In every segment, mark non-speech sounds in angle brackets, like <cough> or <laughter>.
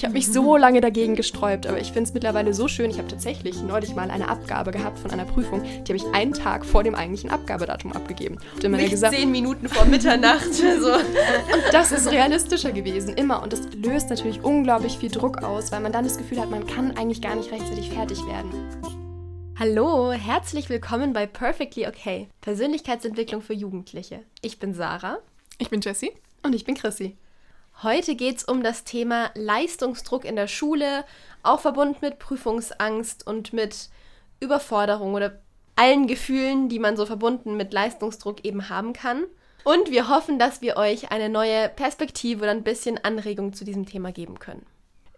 Ich habe mich so lange dagegen gesträubt, aber ich finde es mittlerweile so schön. Ich habe tatsächlich neulich mal eine Abgabe gehabt von einer Prüfung, die habe ich einen Tag vor dem eigentlichen Abgabedatum abgegeben. Und immer Nicht gesagt, zehn Minuten vor Mitternacht. <laughs> so. Und das ist realistischer gewesen, immer. Und das löst natürlich unglaublich viel Druck aus, weil man dann das Gefühl hat, man kann eigentlich gar nicht rechtzeitig fertig werden. Hallo, herzlich willkommen bei Perfectly Okay, Persönlichkeitsentwicklung für Jugendliche. Ich bin Sarah. Ich bin Jessie. Und ich bin Chrissy. Heute geht es um das Thema Leistungsdruck in der Schule, auch verbunden mit Prüfungsangst und mit Überforderung oder allen Gefühlen, die man so verbunden mit Leistungsdruck eben haben kann. Und wir hoffen, dass wir euch eine neue Perspektive oder ein bisschen Anregung zu diesem Thema geben können.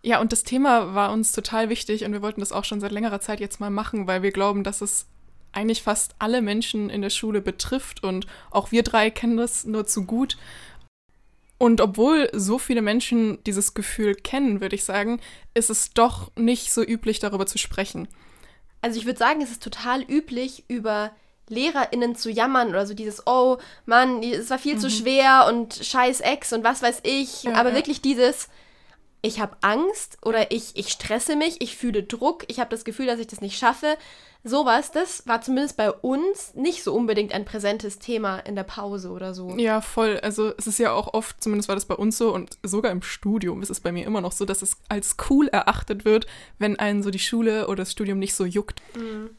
Ja, und das Thema war uns total wichtig und wir wollten das auch schon seit längerer Zeit jetzt mal machen, weil wir glauben, dass es eigentlich fast alle Menschen in der Schule betrifft und auch wir drei kennen das nur zu gut. Und obwohl so viele Menschen dieses Gefühl kennen, würde ich sagen, ist es doch nicht so üblich, darüber zu sprechen. Also ich würde sagen, es ist total üblich, über LehrerInnen zu jammern oder so dieses, oh Mann, es war viel mhm. zu schwer und scheiß Ex und was weiß ich. Ja, Aber ja. wirklich dieses, ich habe Angst oder ich, ich stresse mich, ich fühle Druck, ich habe das Gefühl, dass ich das nicht schaffe. Sowas, das war zumindest bei uns nicht so unbedingt ein präsentes Thema in der Pause oder so. Ja, voll. Also es ist ja auch oft, zumindest war das bei uns so und sogar im Studium ist es bei mir immer noch so, dass es als cool erachtet wird, wenn einen so die Schule oder das Studium nicht so juckt. Mhm.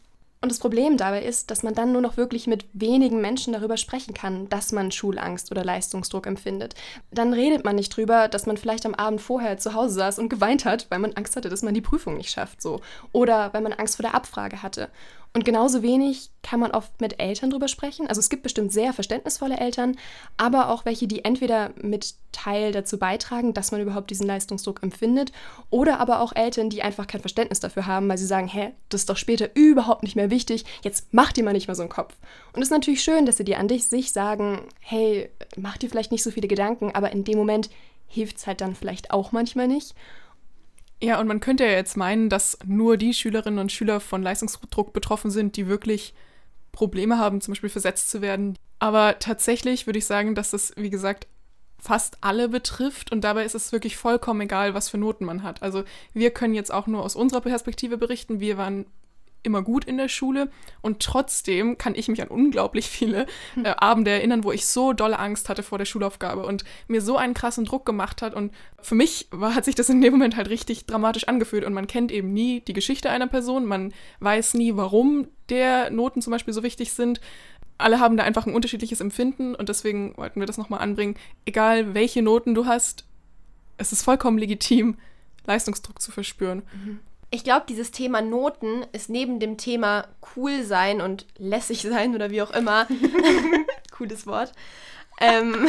Und das Problem dabei ist, dass man dann nur noch wirklich mit wenigen Menschen darüber sprechen kann, dass man Schulangst oder Leistungsdruck empfindet. Dann redet man nicht drüber, dass man vielleicht am Abend vorher zu Hause saß und geweint hat, weil man Angst hatte, dass man die Prüfung nicht schafft, so. Oder weil man Angst vor der Abfrage hatte. Und genauso wenig kann man oft mit Eltern drüber sprechen. Also es gibt bestimmt sehr verständnisvolle Eltern, aber auch welche, die entweder mit Teil dazu beitragen, dass man überhaupt diesen Leistungsdruck empfindet, oder aber auch Eltern, die einfach kein Verständnis dafür haben, weil sie sagen, hä, das ist doch später überhaupt nicht mehr wichtig, jetzt mach dir mal nicht mal so einen Kopf. Und es ist natürlich schön, dass sie dir an dich sich sagen, hey, mach dir vielleicht nicht so viele Gedanken, aber in dem Moment hilft es halt dann vielleicht auch manchmal nicht. Ja, und man könnte ja jetzt meinen, dass nur die Schülerinnen und Schüler von Leistungsdruck betroffen sind, die wirklich Probleme haben, zum Beispiel versetzt zu werden. Aber tatsächlich würde ich sagen, dass es, wie gesagt, fast alle betrifft und dabei ist es wirklich vollkommen egal, was für Noten man hat. Also wir können jetzt auch nur aus unserer Perspektive berichten. Wir waren immer gut in der Schule und trotzdem kann ich mich an unglaublich viele hm. äh, Abende erinnern, wo ich so dolle Angst hatte vor der Schulaufgabe und mir so einen krassen Druck gemacht hat und für mich war, hat sich das in dem Moment halt richtig dramatisch angefühlt und man kennt eben nie die Geschichte einer Person, man weiß nie, warum der Noten zum Beispiel so wichtig sind. Alle haben da einfach ein unterschiedliches Empfinden und deswegen wollten wir das nochmal anbringen. Egal welche Noten du hast, es ist vollkommen legitim, Leistungsdruck zu verspüren. Mhm ich glaube, dieses Thema Noten ist neben dem Thema cool sein und lässig sein oder wie auch immer, <laughs> cooles Wort, ähm,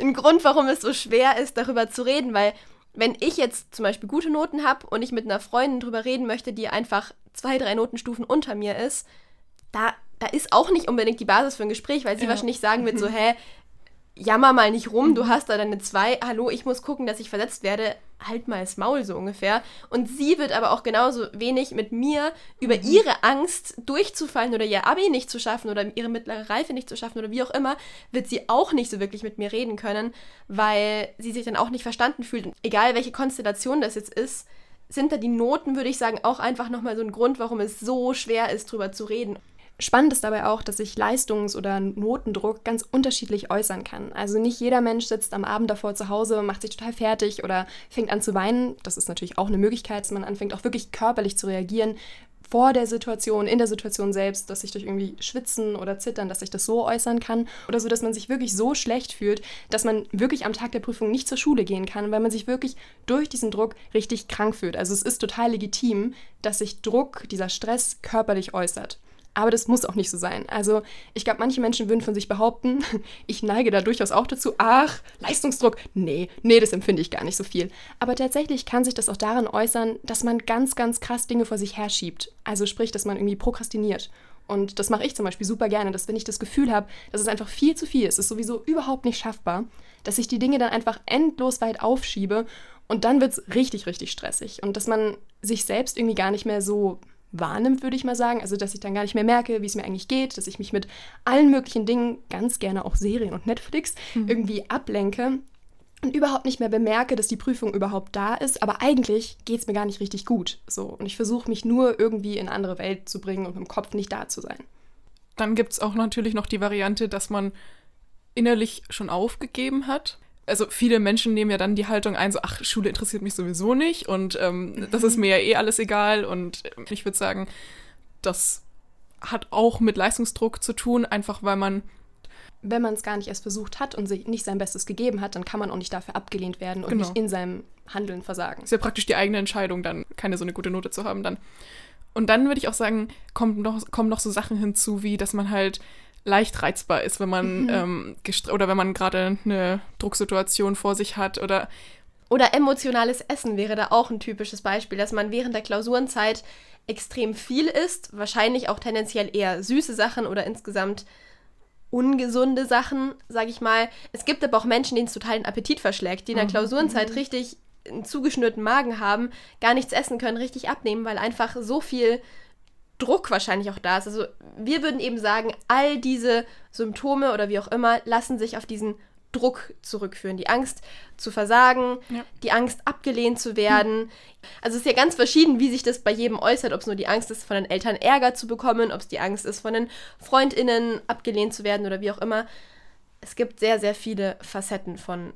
ein Grund, warum es so schwer ist, darüber zu reden, weil wenn ich jetzt zum Beispiel gute Noten habe und ich mit einer Freundin drüber reden möchte, die einfach zwei, drei Notenstufen unter mir ist, da, da ist auch nicht unbedingt die Basis für ein Gespräch, weil sie ja. wahrscheinlich sagen wird so, <laughs> hä, jammer mal nicht rum, du hast da deine zwei, hallo, ich muss gucken, dass ich versetzt werde, halt mal das Maul so ungefähr. Und sie wird aber auch genauso wenig mit mir über mhm. ihre Angst durchzufallen oder ihr Abi nicht zu schaffen oder ihre mittlere Reife nicht zu schaffen oder wie auch immer, wird sie auch nicht so wirklich mit mir reden können, weil sie sich dann auch nicht verstanden fühlt. Und egal welche Konstellation das jetzt ist, sind da die Noten, würde ich sagen, auch einfach nochmal so ein Grund, warum es so schwer ist, drüber zu reden. Spannend ist dabei auch, dass sich Leistungs- oder Notendruck ganz unterschiedlich äußern kann. Also nicht jeder Mensch sitzt am Abend davor zu Hause, macht sich total fertig oder fängt an zu weinen. Das ist natürlich auch eine Möglichkeit, dass man anfängt, auch wirklich körperlich zu reagieren vor der Situation, in der Situation selbst, dass sich durch irgendwie Schwitzen oder Zittern, dass sich das so äußern kann oder so, dass man sich wirklich so schlecht fühlt, dass man wirklich am Tag der Prüfung nicht zur Schule gehen kann, weil man sich wirklich durch diesen Druck richtig krank fühlt. Also es ist total legitim, dass sich Druck, dieser Stress körperlich äußert. Aber das muss auch nicht so sein. Also ich glaube, manche Menschen würden von sich behaupten, <laughs> ich neige da durchaus auch dazu, ach, Leistungsdruck, nee, nee, das empfinde ich gar nicht so viel. Aber tatsächlich kann sich das auch darin äußern, dass man ganz, ganz krass Dinge vor sich herschiebt. Also sprich, dass man irgendwie prokrastiniert. Und das mache ich zum Beispiel super gerne, dass wenn ich das Gefühl habe, dass es einfach viel zu viel ist, ist sowieso überhaupt nicht schaffbar, dass ich die Dinge dann einfach endlos weit aufschiebe und dann wird es richtig, richtig stressig. Und dass man sich selbst irgendwie gar nicht mehr so wahrnimmt, würde ich mal sagen. Also, dass ich dann gar nicht mehr merke, wie es mir eigentlich geht, dass ich mich mit allen möglichen Dingen, ganz gerne auch Serien und Netflix, mhm. irgendwie ablenke. und überhaupt nicht mehr bemerke, dass die Prüfung überhaupt da ist, aber eigentlich geht es mir gar nicht richtig gut. So. Und ich versuche mich nur irgendwie in eine andere Welt zu bringen und dem Kopf nicht da zu sein. Dann gibt es auch natürlich noch die Variante, dass man innerlich schon aufgegeben hat. Also viele Menschen nehmen ja dann die Haltung ein, so, ach, Schule interessiert mich sowieso nicht und ähm, das ist mir ja eh alles egal. Und ich würde sagen, das hat auch mit Leistungsdruck zu tun, einfach weil man wenn man es gar nicht erst versucht hat und sich nicht sein Bestes gegeben hat, dann kann man auch nicht dafür abgelehnt werden und genau. nicht in seinem Handeln versagen. Ist ja praktisch die eigene Entscheidung, dann keine so eine gute Note zu haben dann. Und dann würde ich auch sagen, kommt noch, kommen noch so Sachen hinzu, wie dass man halt leicht reizbar ist, wenn man mhm. ähm, oder wenn man gerade eine Drucksituation vor sich hat oder oder emotionales Essen wäre da auch ein typisches Beispiel, dass man während der Klausurenzeit extrem viel isst, wahrscheinlich auch tendenziell eher süße Sachen oder insgesamt ungesunde Sachen, sage ich mal. Es gibt aber auch Menschen, denen es total den Appetit verschlägt, die in der mhm. Klausurenzeit mhm. richtig einen zugeschnürten Magen haben, gar nichts essen können, richtig abnehmen, weil einfach so viel Druck wahrscheinlich auch da ist. Also wir würden eben sagen, all diese Symptome oder wie auch immer lassen sich auf diesen Druck zurückführen. Die Angst zu versagen, ja. die Angst abgelehnt zu werden. Hm. Also es ist ja ganz verschieden, wie sich das bei jedem äußert, ob es nur die Angst ist, von den Eltern Ärger zu bekommen, ob es die Angst ist, von den Freundinnen abgelehnt zu werden oder wie auch immer. Es gibt sehr, sehr viele Facetten von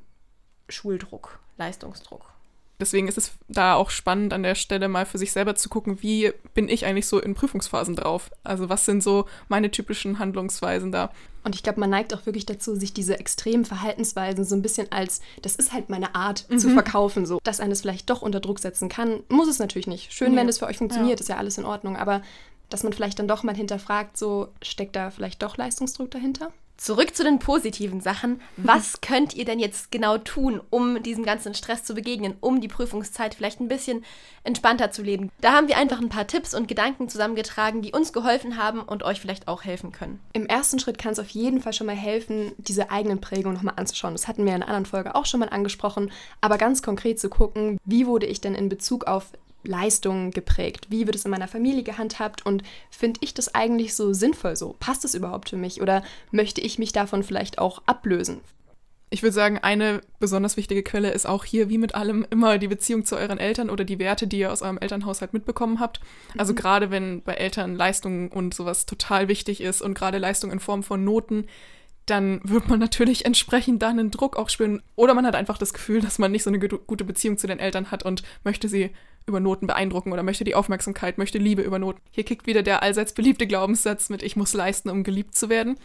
Schuldruck, Leistungsdruck. Deswegen ist es da auch spannend, an der Stelle mal für sich selber zu gucken, wie bin ich eigentlich so in Prüfungsphasen drauf? Also was sind so meine typischen Handlungsweisen da? Und ich glaube, man neigt auch wirklich dazu, sich diese extremen Verhaltensweisen so ein bisschen als, das ist halt meine Art mhm. zu verkaufen, so. Dass eines vielleicht doch unter Druck setzen kann, muss es natürlich nicht. Schön, ja. wenn es für euch funktioniert, ja. ist ja alles in Ordnung. Aber dass man vielleicht dann doch mal hinterfragt, so steckt da vielleicht doch Leistungsdruck dahinter? Zurück zu den positiven Sachen. Was <laughs> könnt ihr denn jetzt genau tun, um diesem ganzen Stress zu begegnen, um die Prüfungszeit vielleicht ein bisschen entspannter zu leben? Da haben wir einfach ein paar Tipps und Gedanken zusammengetragen, die uns geholfen haben und euch vielleicht auch helfen können. Im ersten Schritt kann es auf jeden Fall schon mal helfen, diese eigenen Prägungen nochmal anzuschauen. Das hatten wir in einer anderen Folge auch schon mal angesprochen, aber ganz konkret zu gucken, wie wurde ich denn in Bezug auf Leistungen geprägt? Wie wird es in meiner Familie gehandhabt und finde ich das eigentlich so sinnvoll so? Passt es überhaupt für mich oder möchte ich mich davon vielleicht auch ablösen? Ich würde sagen, eine besonders wichtige Quelle ist auch hier, wie mit allem, immer die Beziehung zu euren Eltern oder die Werte, die ihr aus eurem Elternhaushalt mitbekommen habt. Also mhm. gerade wenn bei Eltern Leistungen und sowas total wichtig ist und gerade Leistung in Form von Noten, dann wird man natürlich entsprechend dann einen Druck auch spüren. Oder man hat einfach das Gefühl, dass man nicht so eine gute Beziehung zu den Eltern hat und möchte sie über Noten beeindrucken oder möchte die Aufmerksamkeit, möchte Liebe über Noten. Hier kickt wieder der allseits beliebte Glaubenssatz mit Ich muss leisten, um geliebt zu werden.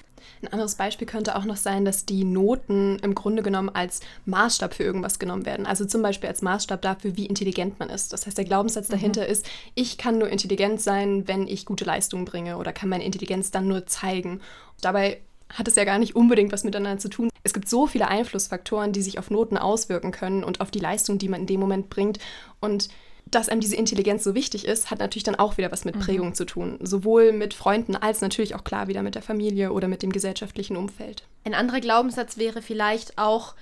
Ein anderes Beispiel könnte auch noch sein, dass die Noten im Grunde genommen als Maßstab für irgendwas genommen werden. Also zum Beispiel als Maßstab dafür, wie intelligent man ist. Das heißt, der Glaubenssatz mhm. dahinter ist, ich kann nur intelligent sein, wenn ich gute Leistungen bringe oder kann meine Intelligenz dann nur zeigen. Dabei hat es ja gar nicht unbedingt was miteinander zu tun. Es gibt so viele Einflussfaktoren, die sich auf Noten auswirken können und auf die Leistung, die man in dem Moment bringt. Und dass einem diese Intelligenz so wichtig ist, hat natürlich dann auch wieder was mit mhm. Prägung mhm. zu tun. Sowohl mit Freunden als natürlich auch klar wieder mit der Familie oder mit dem gesellschaftlichen Umfeld. Ein anderer Glaubenssatz wäre vielleicht auch,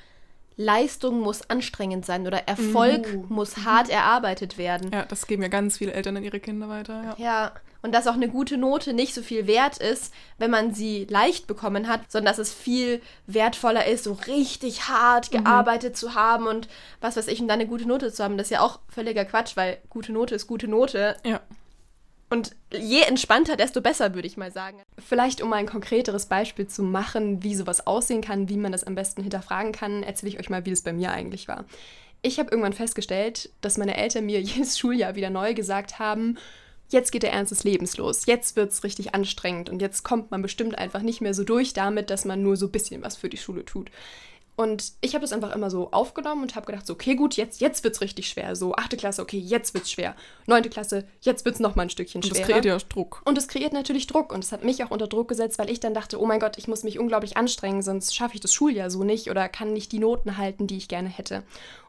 Leistung muss anstrengend sein oder Erfolg mhm. muss hart erarbeitet werden. Ja, das geben ja ganz viele Eltern an ihre Kinder weiter. Ja. ja, und dass auch eine gute Note nicht so viel wert ist, wenn man sie leicht bekommen hat, sondern dass es viel wertvoller ist, so richtig hart mhm. gearbeitet zu haben und was weiß ich, und dann eine gute Note zu haben. Das ist ja auch völliger Quatsch, weil gute Note ist gute Note. Ja. Und je entspannter, desto besser, würde ich mal sagen. Vielleicht, um ein konkreteres Beispiel zu machen, wie sowas aussehen kann, wie man das am besten hinterfragen kann, erzähle ich euch mal, wie das bei mir eigentlich war. Ich habe irgendwann festgestellt, dass meine Eltern mir <laughs> jedes Schuljahr wieder neu gesagt haben, jetzt geht der Ernst des Lebens los, jetzt wird es richtig anstrengend und jetzt kommt man bestimmt einfach nicht mehr so durch damit, dass man nur so ein bisschen was für die Schule tut. Und ich habe das einfach immer so aufgenommen und habe gedacht, so, okay, gut, jetzt, jetzt wird es richtig schwer. So, achte Klasse, okay, jetzt wird es schwer. Neunte Klasse, jetzt wird es nochmal ein Stückchen schwerer. Und das kreiert ja Druck. Und es kreiert natürlich Druck. Und es hat mich auch unter Druck gesetzt, weil ich dann dachte, oh mein Gott, ich muss mich unglaublich anstrengen, sonst schaffe ich das Schuljahr so nicht oder kann nicht die Noten halten, die ich gerne hätte.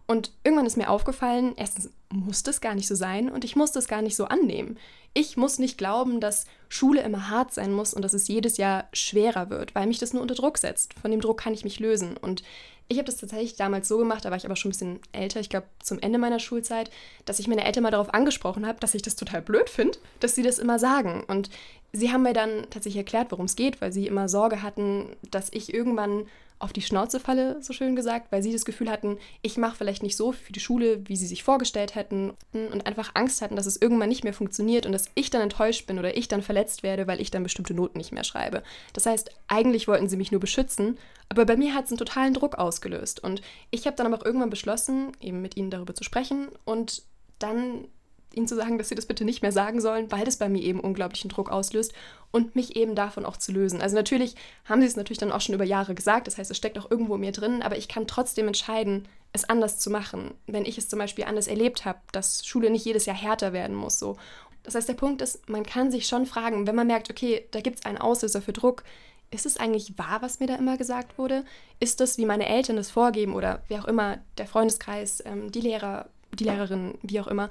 Und irgendwann ist mir aufgefallen, erstens muss das gar nicht so sein und ich muss das gar nicht so annehmen. Ich muss nicht glauben, dass Schule immer hart sein muss und dass es jedes Jahr schwerer wird, weil mich das nur unter Druck setzt. Von dem Druck kann ich mich lösen. Und ich habe das tatsächlich damals so gemacht, da war ich aber schon ein bisschen älter, ich glaube zum Ende meiner Schulzeit, dass ich meine Eltern mal darauf angesprochen habe, dass ich das total blöd finde, dass sie das immer sagen. Und sie haben mir dann tatsächlich erklärt, worum es geht, weil sie immer Sorge hatten, dass ich irgendwann auf die Schnauze falle, so schön gesagt, weil sie das Gefühl hatten, ich mache vielleicht nicht so für die Schule, wie sie sich vorgestellt hätten und einfach Angst hatten, dass es irgendwann nicht mehr funktioniert und dass ich dann enttäuscht bin oder ich dann verletzt werde, weil ich dann bestimmte Noten nicht mehr schreibe. Das heißt, eigentlich wollten sie mich nur beschützen, aber bei mir hat es einen totalen Druck ausgelöst und ich habe dann aber auch irgendwann beschlossen, eben mit ihnen darüber zu sprechen und dann ihnen zu sagen, dass sie das bitte nicht mehr sagen sollen, weil das bei mir eben unglaublichen Druck auslöst und mich eben davon auch zu lösen. Also natürlich haben sie es natürlich dann auch schon über Jahre gesagt, das heißt, es steckt auch irgendwo in mir drin, aber ich kann trotzdem entscheiden, es anders zu machen, wenn ich es zum Beispiel anders erlebt habe, dass Schule nicht jedes Jahr härter werden muss. So. Das heißt, der Punkt ist, man kann sich schon fragen, wenn man merkt, okay, da gibt es einen Auslöser für Druck, ist es eigentlich wahr, was mir da immer gesagt wurde? Ist das, wie meine Eltern es vorgeben oder wer auch immer, der Freundeskreis, ähm, die Lehrer, die Lehrerin, wie auch immer,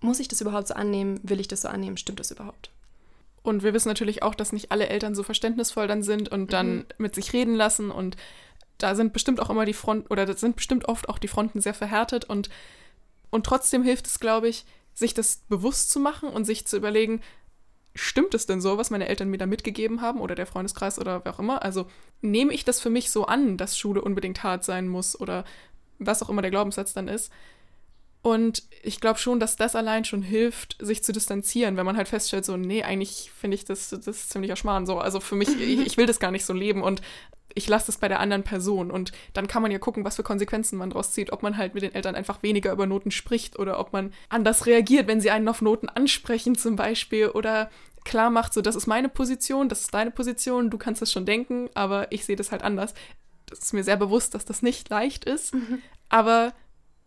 muss ich das überhaupt so annehmen? Will ich das so annehmen? Stimmt das überhaupt? Und wir wissen natürlich auch, dass nicht alle Eltern so verständnisvoll dann sind und dann mhm. mit sich reden lassen. Und da sind bestimmt auch immer die Fronten, oder das sind bestimmt oft auch die Fronten sehr verhärtet. Und, und trotzdem hilft es, glaube ich, sich das bewusst zu machen und sich zu überlegen, stimmt es denn so, was meine Eltern mir da mitgegeben haben oder der Freundeskreis oder wer auch immer? Also nehme ich das für mich so an, dass Schule unbedingt hart sein muss oder was auch immer der Glaubenssatz dann ist? Und ich glaube schon, dass das allein schon hilft, sich zu distanzieren, wenn man halt feststellt, so, nee, eigentlich finde ich das, das ziemlicher Schmarrn. So, also für mich, ich, <laughs> ich will das gar nicht so leben und ich lasse das bei der anderen Person. Und dann kann man ja gucken, was für Konsequenzen man daraus zieht. Ob man halt mit den Eltern einfach weniger über Noten spricht oder ob man anders reagiert, wenn sie einen auf Noten ansprechen zum Beispiel oder klar macht, so, das ist meine Position, das ist deine Position, du kannst das schon denken, aber ich sehe das halt anders. Das ist mir sehr bewusst, dass das nicht leicht ist, mhm. aber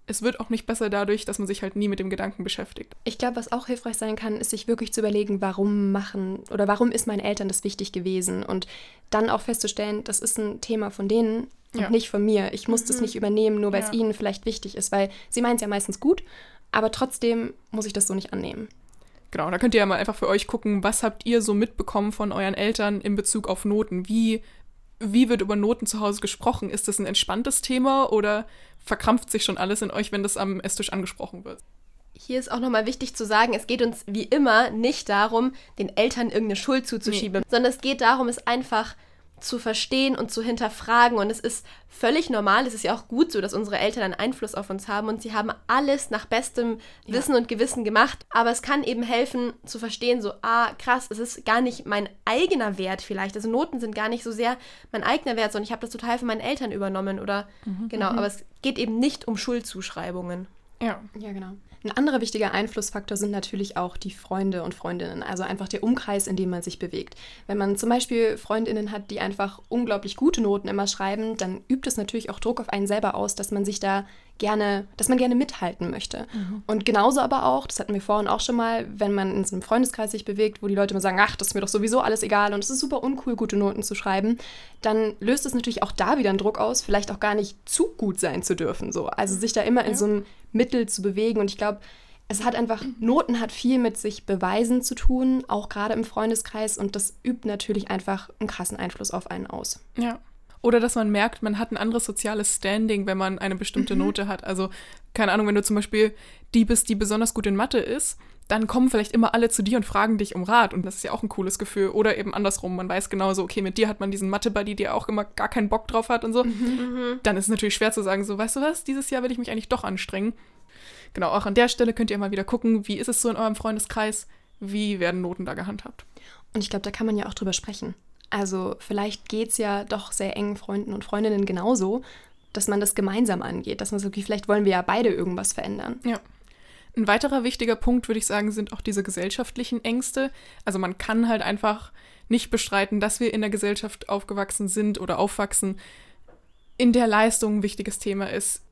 es wird auch nicht besser dadurch, dass man sich halt nie mit dem Gedanken beschäftigt. Ich glaube, was auch hilfreich sein kann, ist sich wirklich zu überlegen, warum machen oder warum ist meinen Eltern das wichtig gewesen und dann auch festzustellen, das ist ein Thema von denen und ja. nicht von mir. Ich muss mhm. das nicht übernehmen, nur weil ja. es ihnen vielleicht wichtig ist, weil sie meinen es ja meistens gut, aber trotzdem muss ich das so nicht annehmen. Genau, da könnt ihr ja mal einfach für euch gucken, was habt ihr so mitbekommen von euren Eltern in Bezug auf Noten? Wie wie wird über Noten zu Hause gesprochen? Ist das ein entspanntes Thema oder verkrampft sich schon alles in euch, wenn das am Esstisch angesprochen wird? Hier ist auch nochmal wichtig zu sagen, es geht uns wie immer nicht darum, den Eltern irgendeine Schuld zuzuschieben, nee. sondern es geht darum, es einfach zu verstehen und zu hinterfragen. Und es ist völlig normal, es ist ja auch gut so, dass unsere Eltern einen Einfluss auf uns haben und sie haben alles nach bestem ja. Wissen und Gewissen gemacht. Aber es kann eben helfen zu verstehen, so, ah, krass, es ist gar nicht mein eigener Wert vielleicht. Also Noten sind gar nicht so sehr mein eigener Wert, sondern ich habe das total von meinen Eltern übernommen oder mhm. genau. Mhm. Aber es geht eben nicht um Schuldzuschreibungen. Ja, ja, genau. Ein anderer wichtiger Einflussfaktor sind natürlich auch die Freunde und Freundinnen, also einfach der Umkreis, in dem man sich bewegt. Wenn man zum Beispiel Freundinnen hat, die einfach unglaublich gute Noten immer schreiben, dann übt es natürlich auch Druck auf einen selber aus, dass man sich da gerne, dass man gerne mithalten möchte. Mhm. Und genauso aber auch, das hatten wir vorhin auch schon mal, wenn man in so einem Freundeskreis sich bewegt, wo die Leute immer sagen, ach, das ist mir doch sowieso alles egal und es ist super uncool, gute Noten zu schreiben, dann löst es natürlich auch da wieder einen Druck aus, vielleicht auch gar nicht zu gut sein zu dürfen. So. Also sich da immer ja. in so einem Mittel zu bewegen. Und ich glaube, es hat einfach, Noten hat viel mit sich beweisen zu tun, auch gerade im Freundeskreis. Und das übt natürlich einfach einen krassen Einfluss auf einen aus. Ja. Oder dass man merkt, man hat ein anderes soziales Standing, wenn man eine bestimmte mhm. Note hat. Also, keine Ahnung, wenn du zum Beispiel die bist, die besonders gut in Mathe ist, dann kommen vielleicht immer alle zu dir und fragen dich um Rat. Und das ist ja auch ein cooles Gefühl. Oder eben andersrum, man weiß genauso, okay, mit dir hat man diesen Mathe-Buddy, der auch immer gar keinen Bock drauf hat und so. Mhm. mhm. Dann ist es natürlich schwer zu sagen, so, weißt du was, dieses Jahr will ich mich eigentlich doch anstrengen. Genau, auch an der Stelle könnt ihr mal wieder gucken, wie ist es so in eurem Freundeskreis, wie werden Noten da gehandhabt. Und ich glaube, da kann man ja auch drüber sprechen. Also vielleicht geht es ja doch sehr engen Freunden und Freundinnen genauso, dass man das gemeinsam angeht, dass man sagt, okay, vielleicht wollen wir ja beide irgendwas verändern. Ja. Ein weiterer wichtiger Punkt, würde ich sagen, sind auch diese gesellschaftlichen Ängste. Also man kann halt einfach nicht bestreiten, dass wir in der Gesellschaft aufgewachsen sind oder aufwachsen, in der Leistung ein wichtiges Thema ist.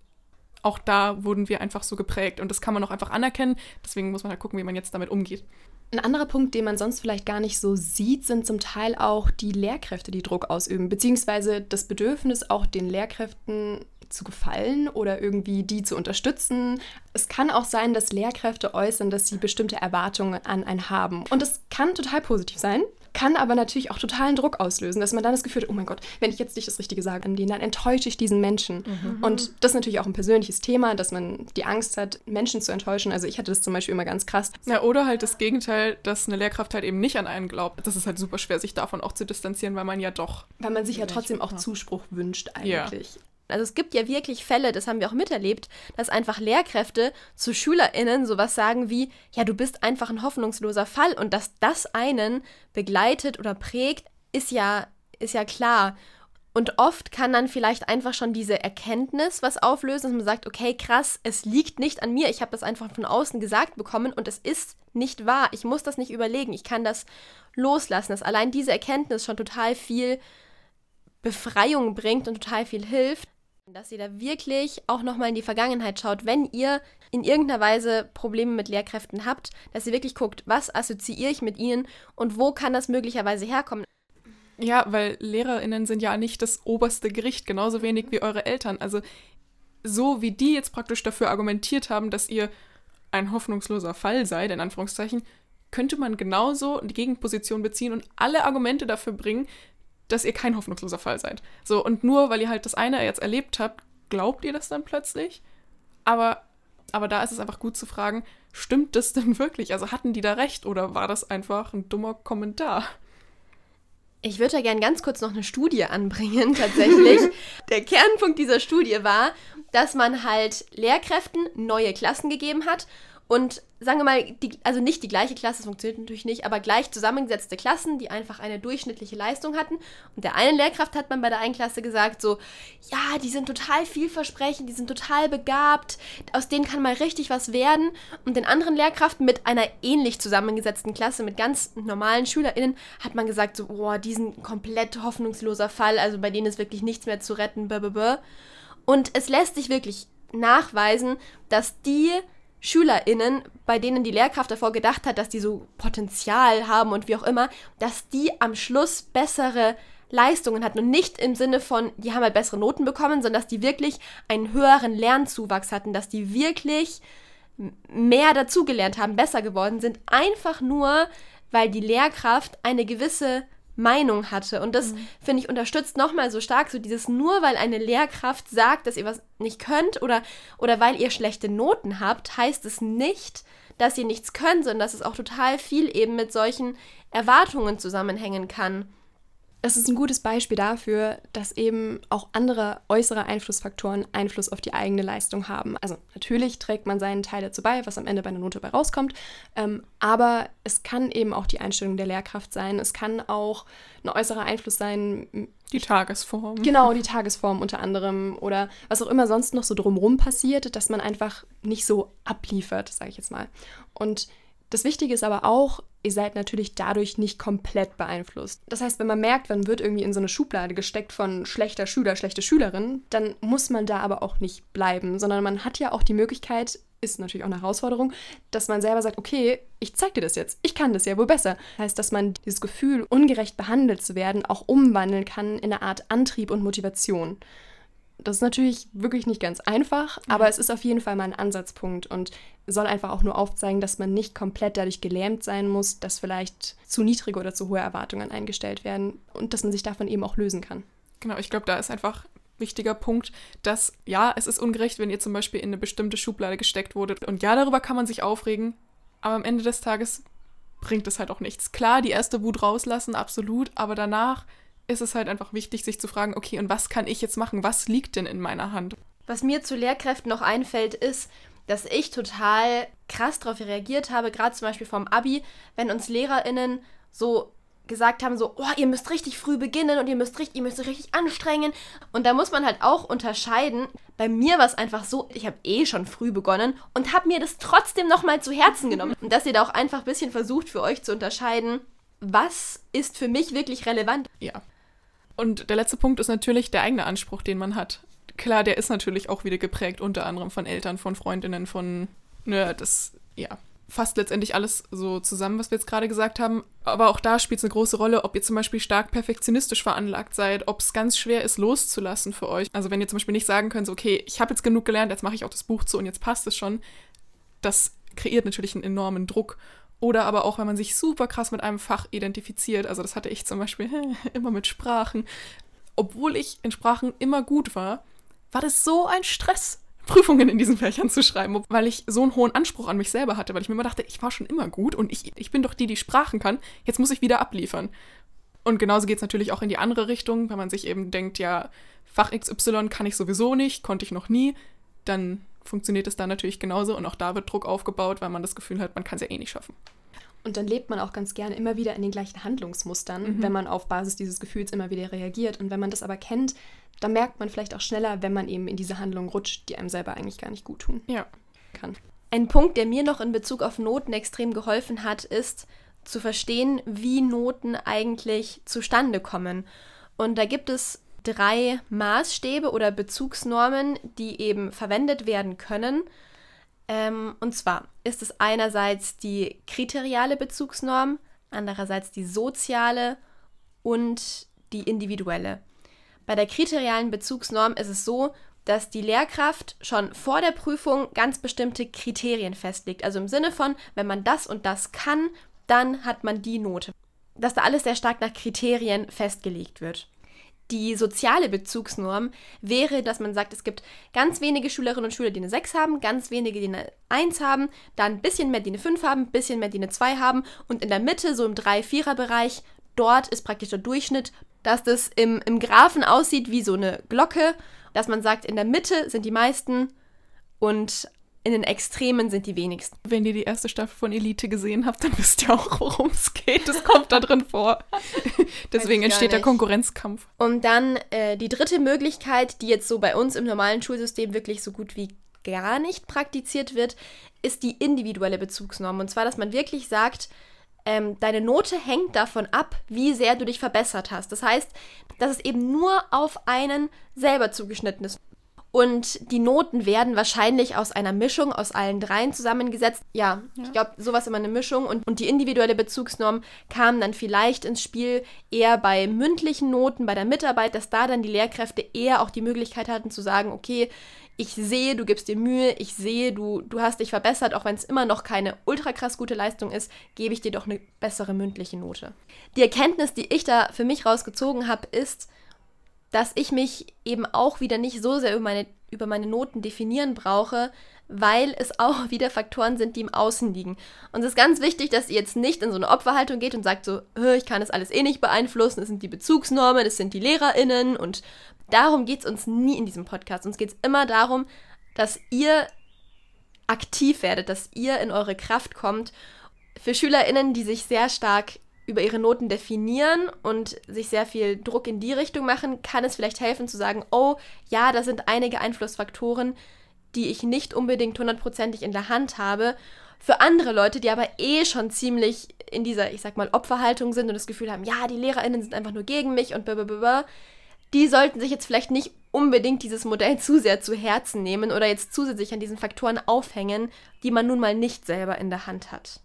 Auch da wurden wir einfach so geprägt und das kann man auch einfach anerkennen. Deswegen muss man halt gucken, wie man jetzt damit umgeht. Ein anderer Punkt, den man sonst vielleicht gar nicht so sieht, sind zum Teil auch die Lehrkräfte, die Druck ausüben, beziehungsweise das Bedürfnis, auch den Lehrkräften zu gefallen oder irgendwie die zu unterstützen. Es kann auch sein, dass Lehrkräfte äußern, dass sie bestimmte Erwartungen an einen haben. Und das kann total positiv sein, kann aber natürlich auch totalen Druck auslösen, dass man dann das Gefühl hat, oh mein Gott, wenn ich jetzt nicht das Richtige sage an den, dann enttäusche ich diesen Menschen. Mhm. Und das ist natürlich auch ein persönliches Thema, dass man die Angst hat, Menschen zu enttäuschen. Also ich hatte das zum Beispiel immer ganz krass. Ja, oder halt das Gegenteil, dass eine Lehrkraft halt eben nicht an einen glaubt. Das ist halt super schwer, sich davon auch zu distanzieren, weil man ja doch. Weil man sich ja trotzdem auch Zuspruch wünscht eigentlich. Ja. Also es gibt ja wirklich Fälle, das haben wir auch miterlebt, dass einfach Lehrkräfte zu SchülerInnen sowas sagen wie, ja, du bist einfach ein hoffnungsloser Fall und dass das einen begleitet oder prägt, ist ja, ist ja klar. Und oft kann dann vielleicht einfach schon diese Erkenntnis was auflösen, dass man sagt, okay, krass, es liegt nicht an mir, ich habe das einfach von außen gesagt bekommen und es ist nicht wahr. Ich muss das nicht überlegen, ich kann das loslassen. Dass allein diese Erkenntnis schon total viel Befreiung bringt und total viel hilft. Dass ihr da wirklich auch nochmal in die Vergangenheit schaut, wenn ihr in irgendeiner Weise Probleme mit Lehrkräften habt, dass ihr wirklich guckt, was assoziiere ich mit ihnen und wo kann das möglicherweise herkommen. Ja, weil LehrerInnen sind ja nicht das oberste Gericht, genauso wenig wie eure Eltern. Also so wie die jetzt praktisch dafür argumentiert haben, dass ihr ein hoffnungsloser Fall seid, in Anführungszeichen, könnte man genauso die Gegenposition beziehen und alle Argumente dafür bringen, dass ihr kein hoffnungsloser Fall seid. So, und nur weil ihr halt das eine jetzt erlebt habt, glaubt ihr das dann plötzlich? Aber, aber da ist es einfach gut zu fragen, stimmt das denn wirklich? Also hatten die da recht oder war das einfach ein dummer Kommentar? Ich würde da gerne ganz kurz noch eine Studie anbringen, tatsächlich. <laughs> Der Kernpunkt dieser Studie war, dass man halt Lehrkräften neue Klassen gegeben hat und sagen wir mal, die, also nicht die gleiche Klasse, das funktioniert natürlich nicht, aber gleich zusammengesetzte Klassen, die einfach eine durchschnittliche Leistung hatten. Und der einen Lehrkraft hat man bei der einen Klasse gesagt, so, ja, die sind total vielversprechend, die sind total begabt, aus denen kann mal richtig was werden. Und den anderen Lehrkräften mit einer ähnlich zusammengesetzten Klasse, mit ganz normalen SchülerInnen, hat man gesagt, so, boah, die sind komplett hoffnungsloser Fall, also bei denen ist wirklich nichts mehr zu retten, blablabla. Und es lässt sich wirklich nachweisen, dass die SchülerInnen, bei denen die Lehrkraft davor gedacht hat, dass die so Potenzial haben und wie auch immer, dass die am Schluss bessere Leistungen hatten und nicht im Sinne von, die haben halt bessere Noten bekommen, sondern dass die wirklich einen höheren Lernzuwachs hatten, dass die wirklich mehr dazugelernt haben, besser geworden sind, einfach nur, weil die Lehrkraft eine gewisse Meinung hatte. Und das, mhm. finde ich, unterstützt nochmal so stark, so dieses nur, weil eine Lehrkraft sagt, dass ihr was nicht könnt oder, oder weil ihr schlechte Noten habt, heißt es nicht, dass ihr nichts könnt, sondern dass es auch total viel eben mit solchen Erwartungen zusammenhängen kann das ist ein gutes Beispiel dafür, dass eben auch andere äußere Einflussfaktoren Einfluss auf die eigene Leistung haben. Also natürlich trägt man seinen Teil dazu bei, was am Ende bei einer Note bei rauskommt, ähm, aber es kann eben auch die Einstellung der Lehrkraft sein. Es kann auch ein äußerer Einfluss sein. Die Tagesform. Genau, die Tagesform unter anderem oder was auch immer sonst noch so drumherum passiert, dass man einfach nicht so abliefert, sage ich jetzt mal. Und das Wichtige ist aber auch, ihr seid natürlich dadurch nicht komplett beeinflusst. Das heißt, wenn man merkt, man wird irgendwie in so eine Schublade gesteckt von schlechter Schüler, schlechte Schülerin, dann muss man da aber auch nicht bleiben, sondern man hat ja auch die Möglichkeit, ist natürlich auch eine Herausforderung, dass man selber sagt, okay, ich zeig dir das jetzt, ich kann das ja wohl besser. Das heißt, dass man dieses Gefühl, ungerecht behandelt zu werden, auch umwandeln kann in eine Art Antrieb und Motivation. Das ist natürlich wirklich nicht ganz einfach, aber mhm. es ist auf jeden Fall mal ein Ansatzpunkt und soll einfach auch nur aufzeigen, dass man nicht komplett dadurch gelähmt sein muss, dass vielleicht zu niedrige oder zu hohe Erwartungen eingestellt werden und dass man sich davon eben auch lösen kann. Genau, ich glaube, da ist einfach wichtiger Punkt, dass ja, es ist ungerecht, wenn ihr zum Beispiel in eine bestimmte Schublade gesteckt wurdet. Und ja, darüber kann man sich aufregen, aber am Ende des Tages bringt es halt auch nichts. Klar, die erste Wut rauslassen, absolut, aber danach ist es halt einfach wichtig, sich zu fragen, okay, und was kann ich jetzt machen? Was liegt denn in meiner Hand? Was mir zu Lehrkräften noch einfällt, ist, dass ich total krass darauf reagiert habe, gerade zum Beispiel vom Abi, wenn uns LehrerInnen so gesagt haben, so, oh, ihr müsst richtig früh beginnen und ihr müsst richtig, ihr müsst euch richtig anstrengen. Und da muss man halt auch unterscheiden. Bei mir war es einfach so, ich habe eh schon früh begonnen und habe mir das trotzdem nochmal zu Herzen genommen. Und dass ihr da auch einfach ein bisschen versucht, für euch zu unterscheiden, was ist für mich wirklich relevant. Ja. Und der letzte Punkt ist natürlich der eigene Anspruch, den man hat. Klar, der ist natürlich auch wieder geprägt, unter anderem von Eltern, von Freundinnen, von, ne, das, ja, fasst letztendlich alles so zusammen, was wir jetzt gerade gesagt haben. Aber auch da spielt es eine große Rolle, ob ihr zum Beispiel stark perfektionistisch veranlagt seid, ob es ganz schwer ist, loszulassen für euch. Also wenn ihr zum Beispiel nicht sagen könnt, so, okay, ich habe jetzt genug gelernt, jetzt mache ich auch das Buch zu und jetzt passt es schon, das kreiert natürlich einen enormen Druck. Oder aber auch, wenn man sich super krass mit einem Fach identifiziert. Also das hatte ich zum Beispiel <laughs> immer mit Sprachen. Obwohl ich in Sprachen immer gut war, war das so ein Stress, Prüfungen in diesen Fächern zu schreiben, weil ich so einen hohen Anspruch an mich selber hatte, weil ich mir immer dachte, ich war schon immer gut und ich, ich bin doch die, die Sprachen kann, jetzt muss ich wieder abliefern. Und genauso geht es natürlich auch in die andere Richtung, wenn man sich eben denkt, ja, Fach XY kann ich sowieso nicht, konnte ich noch nie, dann funktioniert es da natürlich genauso und auch da wird Druck aufgebaut, weil man das Gefühl hat, man kann es ja eh nicht schaffen. Und dann lebt man auch ganz gerne immer wieder in den gleichen Handlungsmustern, mhm. wenn man auf Basis dieses Gefühls immer wieder reagiert. Und wenn man das aber kennt, dann merkt man vielleicht auch schneller, wenn man eben in diese Handlungen rutscht, die einem selber eigentlich gar nicht gut tun ja. kann. Ein Punkt, der mir noch in Bezug auf Noten extrem geholfen hat, ist zu verstehen, wie Noten eigentlich zustande kommen. Und da gibt es drei Maßstäbe oder Bezugsnormen, die eben verwendet werden können. Ähm, und zwar ist es einerseits die kriteriale Bezugsnorm, andererseits die soziale und die individuelle. Bei der kriterialen Bezugsnorm ist es so, dass die Lehrkraft schon vor der Prüfung ganz bestimmte Kriterien festlegt. Also im Sinne von, wenn man das und das kann, dann hat man die Note. Dass da alles sehr stark nach Kriterien festgelegt wird. Die soziale Bezugsnorm wäre, dass man sagt, es gibt ganz wenige Schülerinnen und Schüler, die eine 6 haben, ganz wenige, die eine 1 haben, dann ein bisschen mehr, die eine 5 haben, ein bisschen mehr, die eine 2 haben und in der Mitte, so im 3-4er-Bereich, dort ist praktisch der Durchschnitt, dass das im, im Graphen aussieht wie so eine Glocke, dass man sagt, in der Mitte sind die meisten und in den Extremen sind die wenigsten. Wenn ihr die erste Staffel von Elite gesehen habt, dann wisst ihr auch, worum es geht. Das kommt da drin vor. <laughs> Deswegen entsteht der Konkurrenzkampf. Und dann äh, die dritte Möglichkeit, die jetzt so bei uns im normalen Schulsystem wirklich so gut wie gar nicht praktiziert wird, ist die individuelle Bezugsnorm. Und zwar, dass man wirklich sagt, ähm, deine Note hängt davon ab, wie sehr du dich verbessert hast. Das heißt, dass es eben nur auf einen selber zugeschnitten ist. Und die Noten werden wahrscheinlich aus einer Mischung aus allen dreien zusammengesetzt. Ja, ja. ich glaube, sowas immer eine Mischung. Und, und die individuelle Bezugsnorm kam dann vielleicht ins Spiel eher bei mündlichen Noten, bei der Mitarbeit, dass da dann die Lehrkräfte eher auch die Möglichkeit hatten zu sagen, okay, ich sehe, du gibst dir Mühe, ich sehe, du, du hast dich verbessert, auch wenn es immer noch keine ultra krass gute Leistung ist, gebe ich dir doch eine bessere mündliche Note. Die Erkenntnis, die ich da für mich rausgezogen habe, ist, dass ich mich eben auch wieder nicht so sehr über meine, über meine Noten definieren brauche, weil es <laughs> auch wieder Faktoren sind, die im Außen liegen. Und es ist ganz wichtig, dass ihr jetzt nicht in so eine Opferhaltung geht und sagt so, ich kann das alles eh nicht beeinflussen, es sind die Bezugsnormen, es sind die LehrerInnen und darum geht es uns nie in diesem Podcast. Uns geht es immer darum, dass ihr aktiv werdet, dass ihr in eure Kraft kommt. Für SchülerInnen, die sich sehr stark über ihre Noten definieren und sich sehr viel Druck in die Richtung machen, kann es vielleicht helfen zu sagen, oh ja, da sind einige Einflussfaktoren, die ich nicht unbedingt hundertprozentig in der Hand habe. Für andere Leute, die aber eh schon ziemlich in dieser, ich sag mal, Opferhaltung sind und das Gefühl haben, ja, die LehrerInnen sind einfach nur gegen mich und blablabla, die sollten sich jetzt vielleicht nicht unbedingt dieses Modell zu sehr zu Herzen nehmen oder jetzt zusätzlich an diesen Faktoren aufhängen, die man nun mal nicht selber in der Hand hat.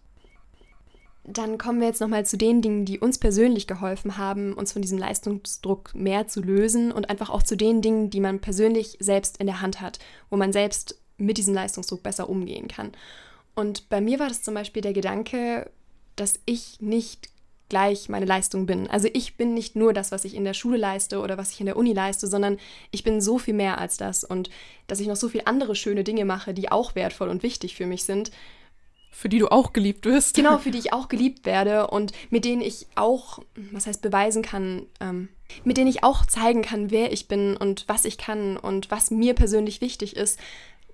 Dann kommen wir jetzt nochmal zu den Dingen, die uns persönlich geholfen haben, uns von diesem Leistungsdruck mehr zu lösen und einfach auch zu den Dingen, die man persönlich selbst in der Hand hat, wo man selbst mit diesem Leistungsdruck besser umgehen kann. Und bei mir war das zum Beispiel der Gedanke, dass ich nicht gleich meine Leistung bin. Also ich bin nicht nur das, was ich in der Schule leiste oder was ich in der Uni leiste, sondern ich bin so viel mehr als das und dass ich noch so viele andere schöne Dinge mache, die auch wertvoll und wichtig für mich sind für die du auch geliebt wirst. Genau, <laughs> für die ich auch geliebt werde und mit denen ich auch, was heißt beweisen kann, ähm, mit denen ich auch zeigen kann, wer ich bin und was ich kann und was mir persönlich wichtig ist.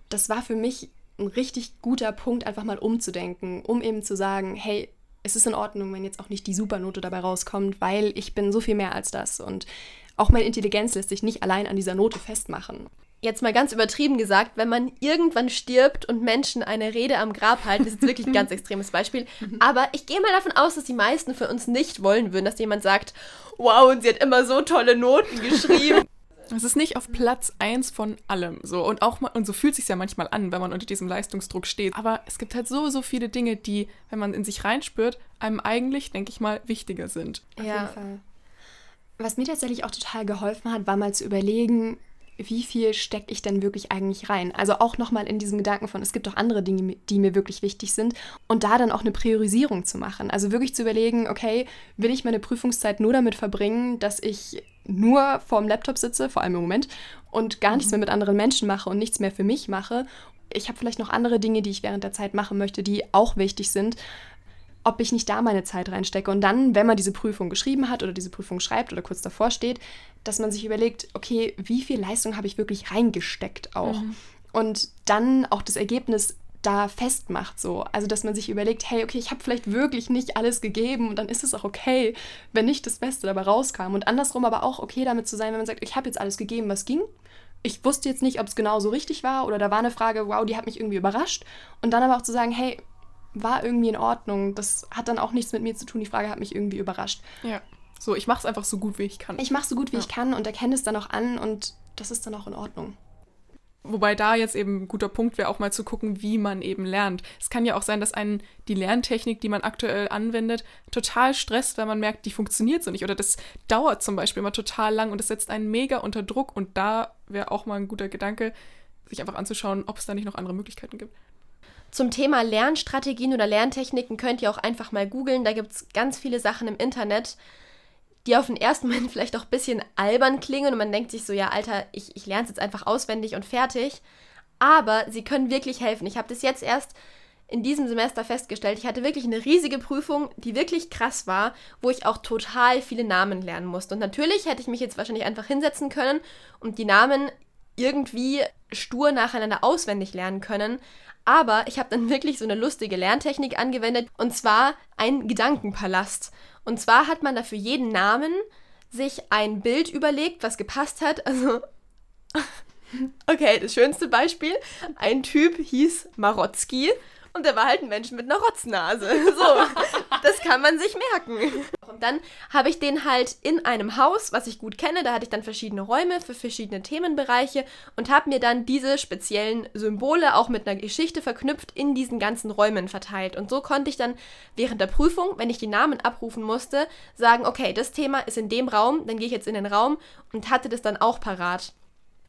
Das war für mich ein richtig guter Punkt, einfach mal umzudenken, um eben zu sagen, hey, es ist in Ordnung, wenn jetzt auch nicht die Supernote dabei rauskommt, weil ich bin so viel mehr als das und auch meine Intelligenz lässt sich nicht allein an dieser Note festmachen jetzt mal ganz übertrieben gesagt, wenn man irgendwann stirbt und Menschen eine Rede am Grab halten, das ist wirklich ein ganz <laughs> extremes Beispiel. Aber ich gehe mal davon aus, dass die meisten für uns nicht wollen würden, dass jemand sagt, wow, und sie hat immer so tolle Noten geschrieben. <laughs> Es ist nicht auf Platz 1 von allem so und auch mal, und so fühlt sich ja manchmal an, wenn man unter diesem Leistungsdruck steht. Aber es gibt halt so so viele Dinge, die, wenn man in sich reinspürt, einem eigentlich, denke ich mal, wichtiger sind. Auf ja. jeden Fall. Was mir tatsächlich auch total geholfen hat, war mal zu überlegen, wie viel stecke ich denn wirklich eigentlich rein? Also auch nochmal in diesem Gedanken von, es gibt auch andere Dinge, die mir wirklich wichtig sind und da dann auch eine Priorisierung zu machen. Also wirklich zu überlegen, okay, will ich meine Prüfungszeit nur damit verbringen, dass ich nur vorm Laptop sitze, vor allem im Moment, und gar nichts mhm. mehr mit anderen Menschen mache und nichts mehr für mich mache. Ich habe vielleicht noch andere Dinge, die ich während der Zeit machen möchte, die auch wichtig sind ob ich nicht da meine Zeit reinstecke. Und dann, wenn man diese Prüfung geschrieben hat oder diese Prüfung schreibt oder kurz davor steht, dass man sich überlegt, okay, wie viel Leistung habe ich wirklich reingesteckt auch? Mhm. Und dann auch das Ergebnis da festmacht so. Also, dass man sich überlegt, hey, okay, ich habe vielleicht wirklich nicht alles gegeben und dann ist es auch okay, wenn nicht das Beste dabei rauskam. Und andersrum aber auch okay damit zu sein, wenn man sagt, ich habe jetzt alles gegeben, was ging. Ich wusste jetzt nicht, ob es genau so richtig war oder da war eine Frage, wow, die hat mich irgendwie überrascht. Und dann aber auch zu sagen, hey, war irgendwie in Ordnung. Das hat dann auch nichts mit mir zu tun. Die Frage hat mich irgendwie überrascht. Ja. So, ich mache es einfach so gut, wie ich kann. Ich mache so gut, wie ja. ich kann und erkenne es dann auch an und das ist dann auch in Ordnung. Wobei da jetzt eben ein guter Punkt wäre, auch mal zu gucken, wie man eben lernt. Es kann ja auch sein, dass einen die Lerntechnik, die man aktuell anwendet, total stresst, weil man merkt, die funktioniert so nicht. Oder das dauert zum Beispiel immer total lang und es setzt einen mega unter Druck. Und da wäre auch mal ein guter Gedanke, sich einfach anzuschauen, ob es da nicht noch andere Möglichkeiten gibt. Zum Thema Lernstrategien oder Lerntechniken könnt ihr auch einfach mal googeln. Da gibt es ganz viele Sachen im Internet, die auf den ersten Moment <laughs> vielleicht auch ein bisschen albern klingen und man denkt sich so, ja, Alter, ich, ich lerne es jetzt einfach auswendig und fertig. Aber sie können wirklich helfen. Ich habe das jetzt erst in diesem Semester festgestellt. Ich hatte wirklich eine riesige Prüfung, die wirklich krass war, wo ich auch total viele Namen lernen musste. Und natürlich hätte ich mich jetzt wahrscheinlich einfach hinsetzen können und die Namen irgendwie stur nacheinander auswendig lernen können. Aber ich habe dann wirklich so eine lustige Lerntechnik angewendet und zwar ein Gedankenpalast. Und zwar hat man da für jeden Namen sich ein Bild überlegt, was gepasst hat. Also, <laughs> okay, das schönste Beispiel. Ein Typ hieß Marotzki und der war halt ein Mensch mit einer Rotznase. <laughs> So, das kann man sich merken. Und dann habe ich den halt in einem Haus, was ich gut kenne, da hatte ich dann verschiedene Räume für verschiedene Themenbereiche und habe mir dann diese speziellen Symbole auch mit einer Geschichte verknüpft in diesen ganzen Räumen verteilt. Und so konnte ich dann während der Prüfung, wenn ich die Namen abrufen musste, sagen, okay, das Thema ist in dem Raum, dann gehe ich jetzt in den Raum und hatte das dann auch parat.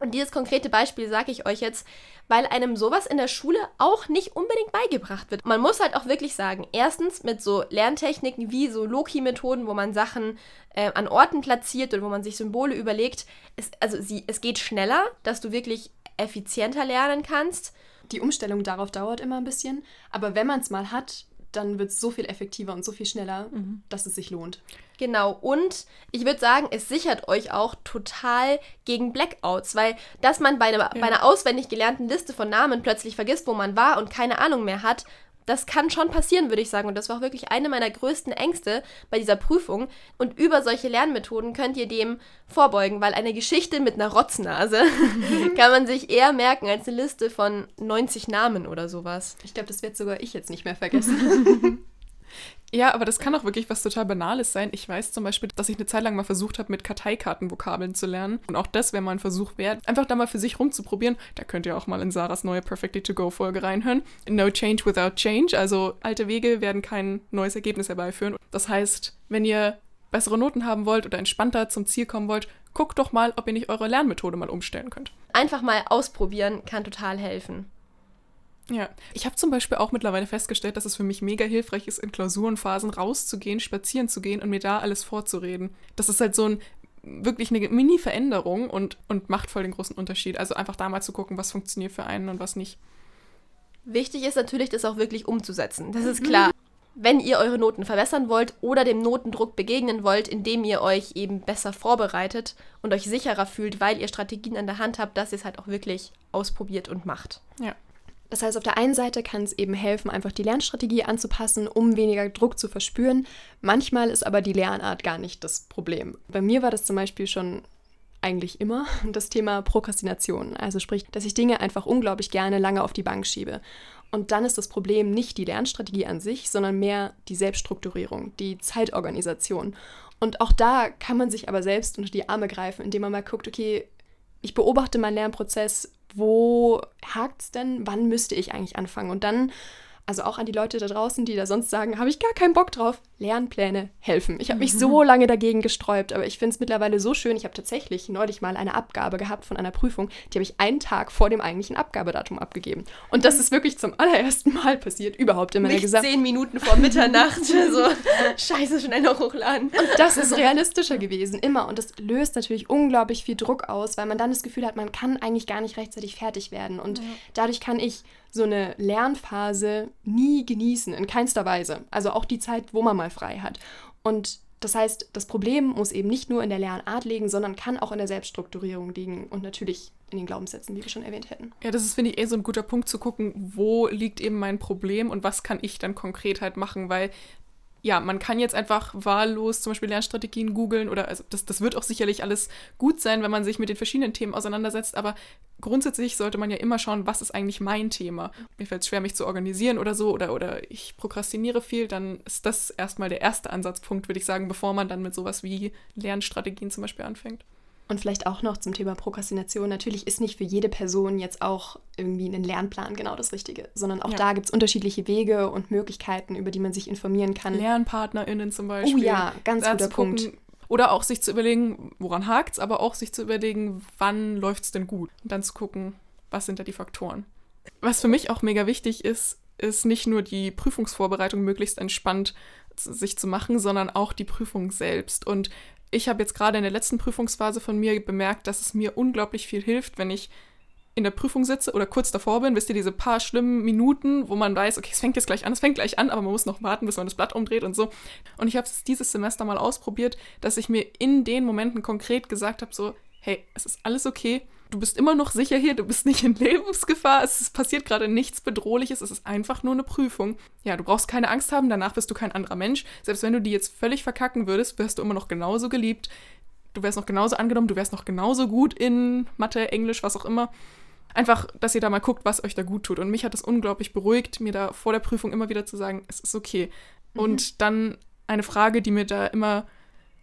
Und dieses konkrete Beispiel sage ich euch jetzt, weil einem sowas in der Schule auch nicht unbedingt beigebracht wird. Man muss halt auch wirklich sagen, erstens mit so Lerntechniken wie so Loki-Methoden, wo man Sachen äh, an Orten platziert oder wo man sich Symbole überlegt, ist, also sie, es geht schneller, dass du wirklich effizienter lernen kannst. Die Umstellung darauf dauert immer ein bisschen, aber wenn man es mal hat, dann wird es so viel effektiver und so viel schneller, mhm. dass es sich lohnt. Genau, und ich würde sagen, es sichert euch auch total gegen Blackouts, weil dass man bei einer, ja. bei einer auswendig gelernten Liste von Namen plötzlich vergisst, wo man war und keine Ahnung mehr hat, das kann schon passieren, würde ich sagen. Und das war auch wirklich eine meiner größten Ängste bei dieser Prüfung. Und über solche Lernmethoden könnt ihr dem vorbeugen, weil eine Geschichte mit einer Rotznase <laughs> kann man sich eher merken als eine Liste von 90 Namen oder sowas. Ich glaube, das wird sogar ich jetzt nicht mehr vergessen. <laughs> Ja, aber das kann auch wirklich was total Banales sein. Ich weiß zum Beispiel, dass ich eine Zeit lang mal versucht habe, mit Karteikartenvokabeln zu lernen. Und auch das wäre mal ein Versuch wert, einfach da mal für sich rumzuprobieren. Da könnt ihr auch mal in Sarahs neue Perfectly To Go Folge reinhören. No change without change. Also alte Wege werden kein neues Ergebnis herbeiführen. Das heißt, wenn ihr bessere Noten haben wollt oder entspannter zum Ziel kommen wollt, guckt doch mal, ob ihr nicht eure Lernmethode mal umstellen könnt. Einfach mal ausprobieren kann total helfen. Ja, ich habe zum Beispiel auch mittlerweile festgestellt, dass es für mich mega hilfreich ist, in Klausurenphasen rauszugehen, spazieren zu gehen und mir da alles vorzureden. Das ist halt so ein wirklich eine Mini-Veränderung und, und macht voll den großen Unterschied. Also einfach da mal zu gucken, was funktioniert für einen und was nicht. Wichtig ist natürlich, das auch wirklich umzusetzen. Das ist klar. Wenn ihr eure Noten verbessern wollt oder dem Notendruck begegnen wollt, indem ihr euch eben besser vorbereitet und euch sicherer fühlt, weil ihr Strategien an der Hand habt, dass ihr es halt auch wirklich ausprobiert und macht. Ja. Das heißt, auf der einen Seite kann es eben helfen, einfach die Lernstrategie anzupassen, um weniger Druck zu verspüren. Manchmal ist aber die Lernart gar nicht das Problem. Bei mir war das zum Beispiel schon eigentlich immer <laughs> das Thema Prokrastination. Also sprich, dass ich Dinge einfach unglaublich gerne lange auf die Bank schiebe. Und dann ist das Problem nicht die Lernstrategie an sich, sondern mehr die Selbststrukturierung, die Zeitorganisation. Und auch da kann man sich aber selbst unter die Arme greifen, indem man mal guckt, okay, ich beobachte meinen Lernprozess, wo hakt es denn, wann müsste ich eigentlich anfangen? Und dann also auch an die Leute da draußen, die da sonst sagen, habe ich gar keinen Bock drauf, Lernpläne helfen. Ich habe mich so lange dagegen gesträubt, aber ich finde es mittlerweile so schön. Ich habe tatsächlich neulich mal eine Abgabe gehabt von einer Prüfung, die habe ich einen Tag vor dem eigentlichen Abgabedatum abgegeben. Und das ist wirklich zum allerersten Mal passiert, überhaupt in meiner Nicht zehn Minuten vor Mitternacht. <laughs> so, scheiße, schnell noch hochladen. Und das ist realistischer gewesen, immer. Und das löst natürlich unglaublich viel Druck aus, weil man dann das Gefühl hat, man kann eigentlich gar nicht rechtzeitig fertig werden. Und dadurch kann ich so eine Lernphase nie genießen, in keinster Weise. Also auch die Zeit, wo man mal frei hat. Und das heißt, das Problem muss eben nicht nur in der Lernart liegen, sondern kann auch in der Selbststrukturierung liegen und natürlich in den Glaubenssätzen, wie wir schon erwähnt hätten. Ja, das ist, finde ich, eh so ein guter Punkt zu gucken, wo liegt eben mein Problem und was kann ich dann konkret halt machen, weil ja, man kann jetzt einfach wahllos zum Beispiel Lernstrategien googeln oder also das, das wird auch sicherlich alles gut sein, wenn man sich mit den verschiedenen Themen auseinandersetzt, aber grundsätzlich sollte man ja immer schauen, was ist eigentlich mein Thema. Mir fällt es schwer, mich zu organisieren oder so oder, oder ich prokrastiniere viel, dann ist das erstmal der erste Ansatzpunkt, würde ich sagen, bevor man dann mit sowas wie Lernstrategien zum Beispiel anfängt. Und vielleicht auch noch zum Thema Prokrastination. Natürlich ist nicht für jede Person jetzt auch irgendwie ein Lernplan genau das Richtige, sondern auch Ja. da gibt es unterschiedliche Wege und Möglichkeiten, über die man sich informieren kann. LernpartnerInnen zum Beispiel. Oh ja, ganz da guter gucken, Punkt. Oder auch sich zu überlegen, woran hakt es, aber auch sich zu überlegen, wann läuft es denn gut. Und dann zu gucken, was sind da die Faktoren. Was für mich auch mega wichtig ist, ist nicht nur die Prüfungsvorbereitung möglichst entspannt sich zu machen, sondern auch die Prüfung selbst. Und ich habe jetzt gerade in der letzten Prüfungsphase von mir bemerkt, dass es mir unglaublich viel hilft, wenn ich in der Prüfung sitze oder kurz davor bin, wisst ihr, diese paar schlimmen Minuten, wo man weiß, okay, es fängt jetzt gleich an, es fängt gleich an, aber man muss noch warten, bis man das Blatt umdreht und so. Und ich habe es dieses Semester mal ausprobiert, dass ich mir in den Momenten konkret gesagt habe, so, hey, es ist alles okay, du bist immer noch sicher hier, du bist nicht in Lebensgefahr, es passiert gerade nichts Bedrohliches, es ist einfach nur eine Prüfung. Ja, du brauchst keine Angst haben, danach bist du kein anderer Mensch. Selbst wenn du die jetzt völlig verkacken würdest, wirst du immer noch genauso geliebt, du wärst noch genauso angenommen, du wärst noch genauso gut in Mathe, Englisch, was auch immer. Einfach, dass ihr da mal guckt, was euch da gut tut. Und mich hat es unglaublich beruhigt, mir da vor der Prüfung immer wieder zu sagen, es ist okay. Und dann eine Frage, die mir da immer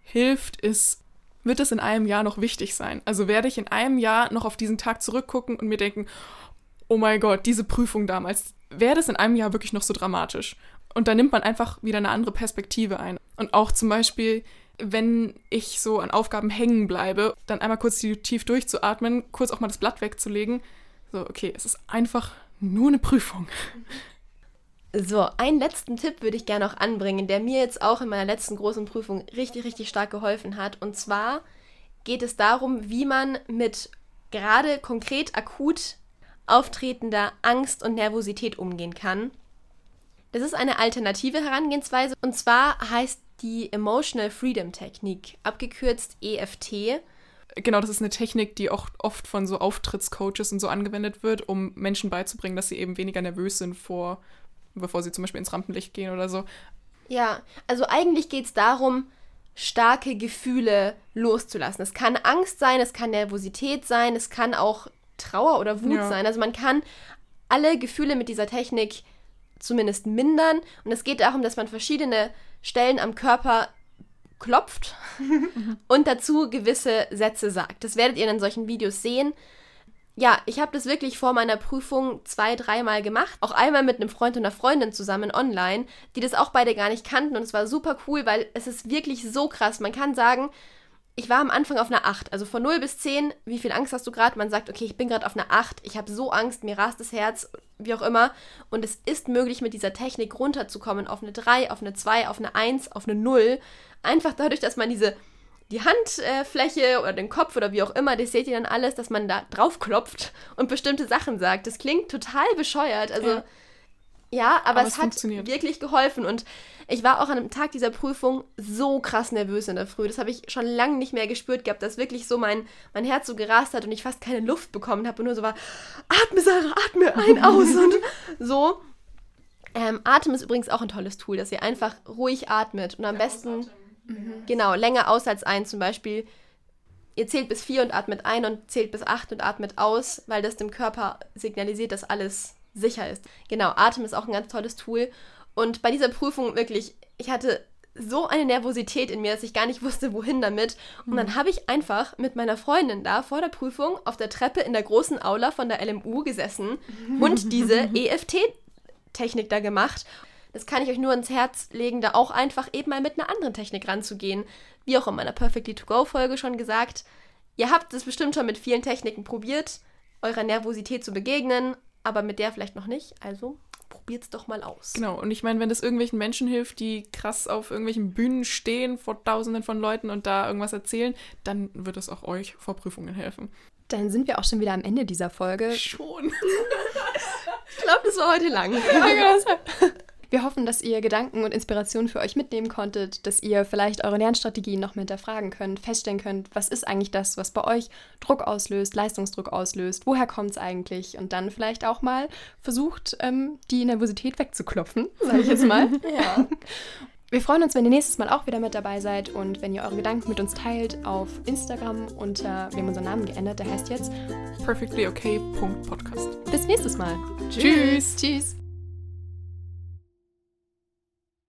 hilft, ist, wird es in einem Jahr noch wichtig sein? Also werde ich in einem Jahr noch auf diesen Tag zurückgucken und mir denken, oh mein Gott, diese Prüfung damals, wäre das in einem Jahr wirklich noch so dramatisch? Und da nimmt man einfach wieder eine andere Perspektive ein. Und auch zum Beispiel, wenn ich so an Aufgaben hängen bleibe, dann einmal kurz tief durchzuatmen, kurz auch mal das Blatt wegzulegen. So, okay, es ist einfach nur eine Prüfung. So, einen letzten Tipp würde ich gerne noch anbringen, der mir jetzt auch in meiner letzten großen Prüfung richtig, richtig stark geholfen hat. Und zwar geht es darum, wie man mit gerade konkret akut auftretender Angst und Nervosität umgehen kann. Das ist eine alternative Herangehensweise und zwar heißt die Emotional Freedom Technik, abgekürzt EFT. Genau, das ist eine Technik, die auch oft von so Auftrittscoaches und so angewendet wird, um Menschen beizubringen, dass sie eben weniger nervös sind vor, bevor sie zum Beispiel ins Rampenlicht gehen oder so. Ja, also eigentlich geht es darum, starke Gefühle loszulassen. Es kann Angst sein, es kann Nervosität sein, es kann auch Trauer oder Wut Ja. sein. Also man kann alle Gefühle mit dieser Technik zumindest mindern. Und es geht darum, dass man verschiedene Stellen am Körper klopft <laughs> und dazu gewisse Sätze sagt. Das werdet ihr in solchen Videos sehen. Ja, ich habe das wirklich vor meiner Prüfung zwei, dreimal gemacht. Auch einmal mit einem Freund und einer Freundin zusammen online, die das auch beide gar nicht kannten. Und es war super cool, weil es ist wirklich so krass. Man kann sagen, ich war am Anfang auf einer 8. Also von 0 bis 10, wie viel Angst hast du gerade? Man sagt, okay, ich bin gerade auf einer 8. Ich habe so Angst, mir rast das Herz, wie auch immer. Und es ist möglich, mit dieser Technik runterzukommen auf eine 3, auf eine 2, auf eine 1, auf eine 0. Einfach dadurch, dass man diese die Handfläche oder den Kopf oder wie auch immer, das seht ihr dann alles, dass man da drauf klopft und bestimmte Sachen sagt. Das klingt total bescheuert. Also, ja, Ja. aber, Aber es, es hat wirklich geholfen. Und ich war auch an einem Tag dieser Prüfung so krass nervös in der Früh. Das habe ich schon lange nicht mehr gespürt gehabt, dass wirklich so mein, mein Herz so gerast hat und ich fast keine Luft bekommen habe und nur so war, atme, Sarah, atme, ein, aus und so. Ähm, Atem ist übrigens auch ein tolles Tool, dass ihr einfach ruhig atmet und am besten genau länger aus als ein. Zum Beispiel, ihr zählt bis vier und atmet ein und zählt bis acht und atmet aus, weil das dem Körper signalisiert, dass alles sicher ist. Genau, Atem ist auch ein ganz tolles Tool. Und bei dieser Prüfung wirklich, ich hatte so eine Nervosität in mir, dass ich gar nicht wusste, wohin damit. Und dann habe ich einfach mit meiner Freundin da vor der Prüfung auf der Treppe in der großen Aula von der LMU gesessen <laughs> und diese E EFT Technik da gemacht. Das kann ich euch nur ins Herz legen, da auch einfach eben mal mit einer anderen Technik ranzugehen. Wie auch in meiner Perfectly To Go Folge schon gesagt. Ihr habt es bestimmt schon mit vielen Techniken probiert, eurer Nervosität zu begegnen, aber mit der vielleicht noch nicht. Also probiert's doch mal aus. Genau, und ich meine, wenn das irgendwelchen Menschen hilft, die krass auf irgendwelchen Bühnen stehen vor tausenden von Leuten und da irgendwas erzählen, dann wird es auch euch vor Prüfungen helfen. Dann sind wir auch schon wieder am Ende dieser Folge. Schon. <laughs> Ich glaube, das war heute lang. <laughs> Wir hoffen, dass ihr Gedanken und Inspirationen für euch mitnehmen konntet, dass ihr vielleicht eure Lernstrategien noch mal hinterfragen könnt, feststellen könnt, was ist eigentlich das, was bei euch Druck auslöst, Leistungsdruck auslöst, woher kommt es eigentlich und dann vielleicht auch mal versucht, ähm, die Nervosität wegzuklopfen, <laughs> sage ich jetzt mal. <laughs> ja. Wir freuen uns, wenn ihr nächstes Mal auch wieder mit dabei seid und wenn ihr eure Gedanken mit uns teilt auf Instagram unter, wir haben unseren Namen geändert, der heißt jetzt Perfectlyokay.podcast. bis nächstes Mal. Tschüss. Tschüss.